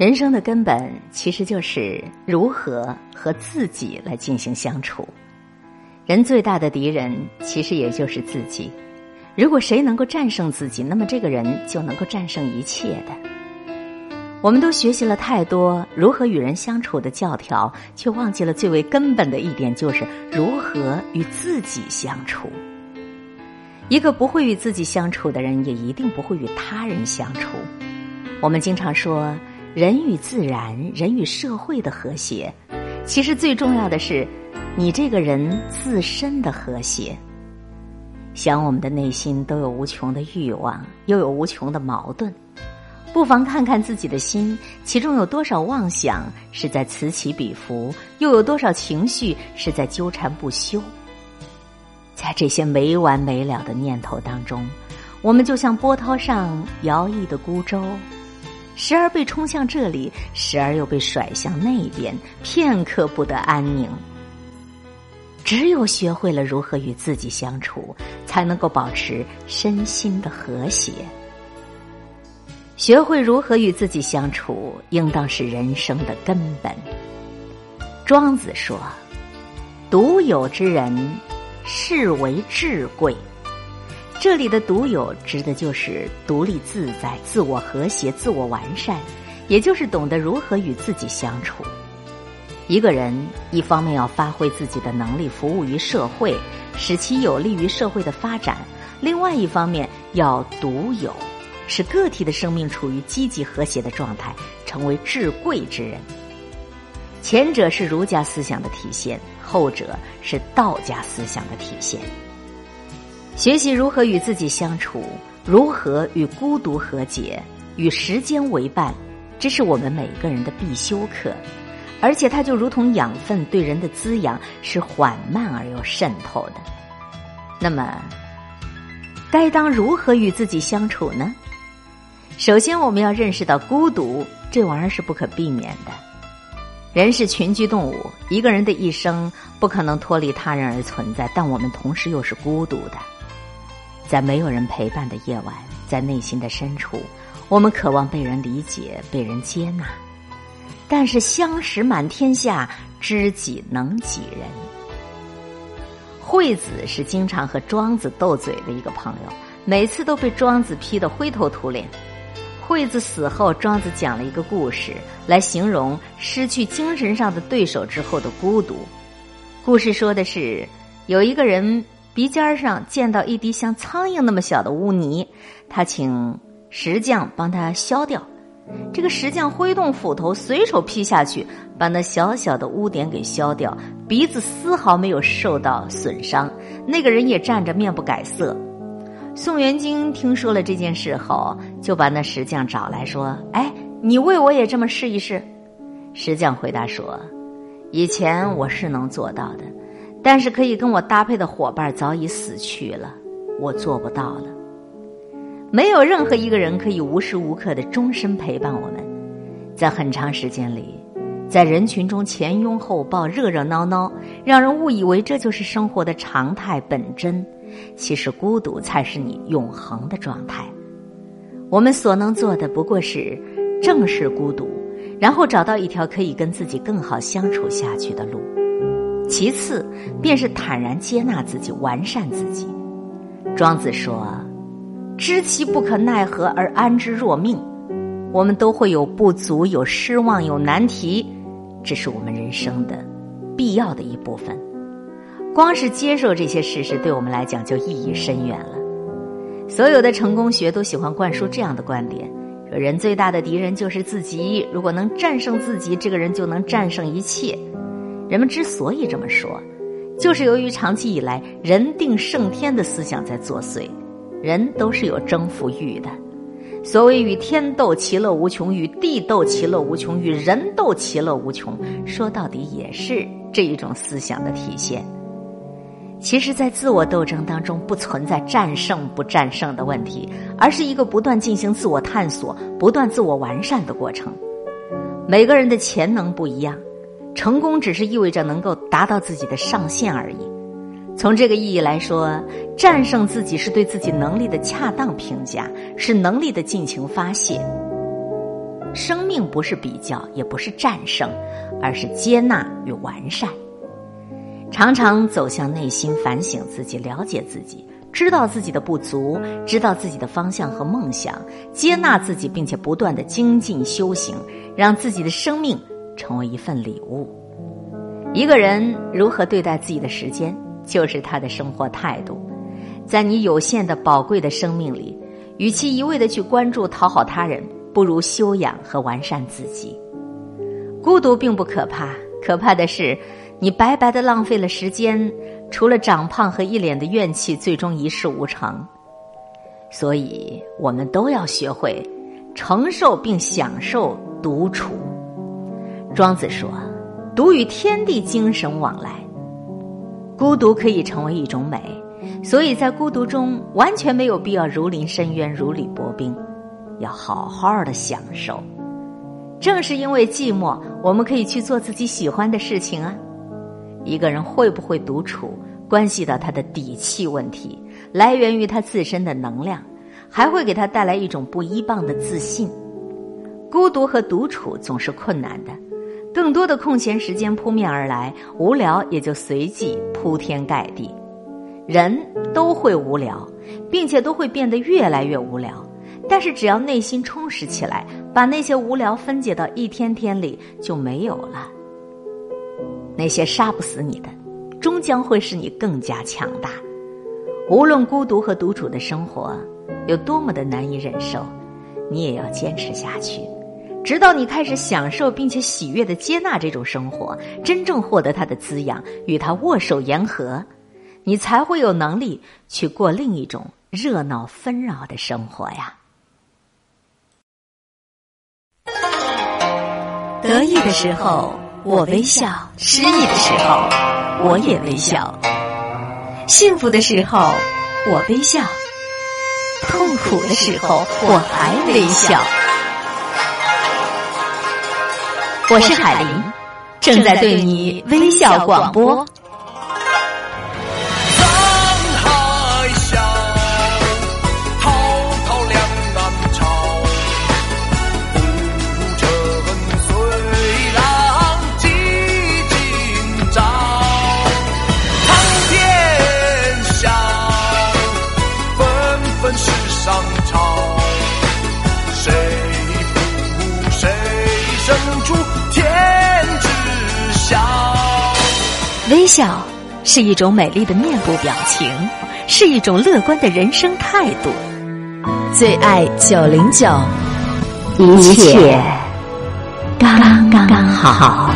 人生的根本其实就是如何和自己来进行相处。人最大的敌人其实也就是自己。如果谁能够战胜自己，那么这个人就能够战胜一切的。我们都学习了太多如何与人相处的教条，却忘记了最为根本的一点，就是如何与自己相处。一个不会与自己相处的人，也一定不会与他人相处。我们经常说。人与自然、人与社会的和谐，其实最重要的是你这个人自身的和谐。想我们的内心都有无穷的欲望，又有无穷的矛盾，不妨看看自己的心，其中有多少妄想是在此起彼伏，又有多少情绪是在纠缠不休。在这些没完没了的念头当中，我们就像波涛上摇曳的孤舟。时而被冲向这里，时而又被甩向那边，片刻不得安宁。只有学会了如何与自己相处，才能够保持身心的和谐。学会如何与自己相处，应当是人生的根本。庄子说：“独有之人，是为至贵。”这里的独有指的就是独立自在、自我和谐、自我完善，也就是懂得如何与自己相处。一个人一方面要发挥自己的能力，服务于社会，使其有利于社会的发展；另外一方面要独有，使个体的生命处于积极和谐的状态，成为至贵之人。前者是儒家思想的体现，后者是道家思想的体现。学习如何与自己相处，如何与孤独和解，与时间为伴，这是我们每个人的必修课。而且它就如同养分，对人的滋养是缓慢而又渗透的。那么，该当如何与自己相处呢？首先，我们要认识到孤独这玩意儿是不可避免的。人是群居动物，一个人的一生不可能脱离他人而存在，但我们同时又是孤独的。在没有人陪伴的夜晚，在内心的深处，我们渴望被人理解、被人接纳。但是相识满天下，知己能几人？惠子是经常和庄子斗嘴的一个朋友，每次都被庄子批得灰头土脸。惠子死后，庄子讲了一个故事来形容失去精神上的对手之后的孤独。故事说的是有一个人。鼻尖上见到一滴像苍蝇那么小的污泥，他请石匠帮他削掉。这个石匠挥动斧头，随手劈下去，把那小小的污点给削掉，鼻子丝毫没有受到损伤。那个人也站着，面不改色。宋元京听说了这件事后，就把那石匠找来说：“哎，你为我也这么试一试。”石匠回答说：“以前我是能做到的。”但是可以跟我搭配的伙伴早已死去了，我做不到了。没有任何一个人可以无时无刻的终身陪伴我们，在很长时间里，在人群中前拥后抱，热热闹闹，让人误以为这就是生活的常态本真。其实孤独才是你永恒的状态。我们所能做的不过是正视孤独，然后找到一条可以跟自己更好相处下去的路。其次，便是坦然接纳自己，完善自己。庄子说：“知其不可奈何而安之若命。”我们都会有不足，有失望，有难题，这是我们人生的必要的一部分。光是接受这些事实，对我们来讲就意义深远了。所有的成功学都喜欢灌输这样的观点：说人最大的敌人就是自己，如果能战胜自己，这个人就能战胜一切。人们之所以这么说，就是由于长期以来“人定胜天”的思想在作祟。人都是有征服欲的。所谓“与天斗，其乐无穷；与地斗，其乐无穷；与人斗，其乐无穷”，说到底也是这一种思想的体现。其实，在自我斗争当中，不存在战胜不战胜的问题，而是一个不断进行自我探索、不断自我完善的过程。每个人的潜能不一样。成功只是意味着能够达到自己的上限而已。从这个意义来说，战胜自己是对自己能力的恰当评价，是能力的尽情发泄。生命不是比较，也不是战胜，而是接纳与完善。常常走向内心，反省自己，了解自己，知道自己的不足，知道自己的方向和梦想，接纳自己，并且不断的精进修行，让自己的生命成为一份礼物。一个人如何对待自己的时间，就是他的生活态度。在你有限的宝贵的生命里，与其一味的去关注讨好他人，不如修养和完善自己。孤独并不可怕，可怕的是你白白的浪费了时间，除了长胖和一脸的怨气，最终一事无成。所以，我们都要学会承受并享受独处。庄子说：“独与天地精神往来。”孤独可以成为一种美。所以在孤独中，完全没有必要如临深渊、如履薄冰，要好好的享受。正是因为寂寞，我们可以去做自己喜欢的事情啊。一个人会不会独处，关系到他的底气问题，来源于他自身的能量，还会给他带来一种不依傍的自信。孤独和独处总是困难的，更多的空闲时间扑面而来，无聊也就随即铺天盖地。人都会无聊，并且都会变得越来越无聊。但是只要内心充实起来，把那些无聊分解到一天天里，就没有了。那些杀不死你的，终将会使你更加强大。无论孤独和独处的生活有多么的难以忍受，你也要坚持下去，直到你开始享受并且喜悦的接纳这种生活，真正获得它的滋养，与它握手言和。你才会有能力去过另一种热闹纷扰的生活呀！得意的时候我微笑，失意的时候我也微笑；幸福的时候我微笑，痛苦的时候我还微笑。我是海林，正在对你微笑广播。笑是一种美丽的面部表情，是一种乐观的人生态度。最爱九零九，一切刚刚好。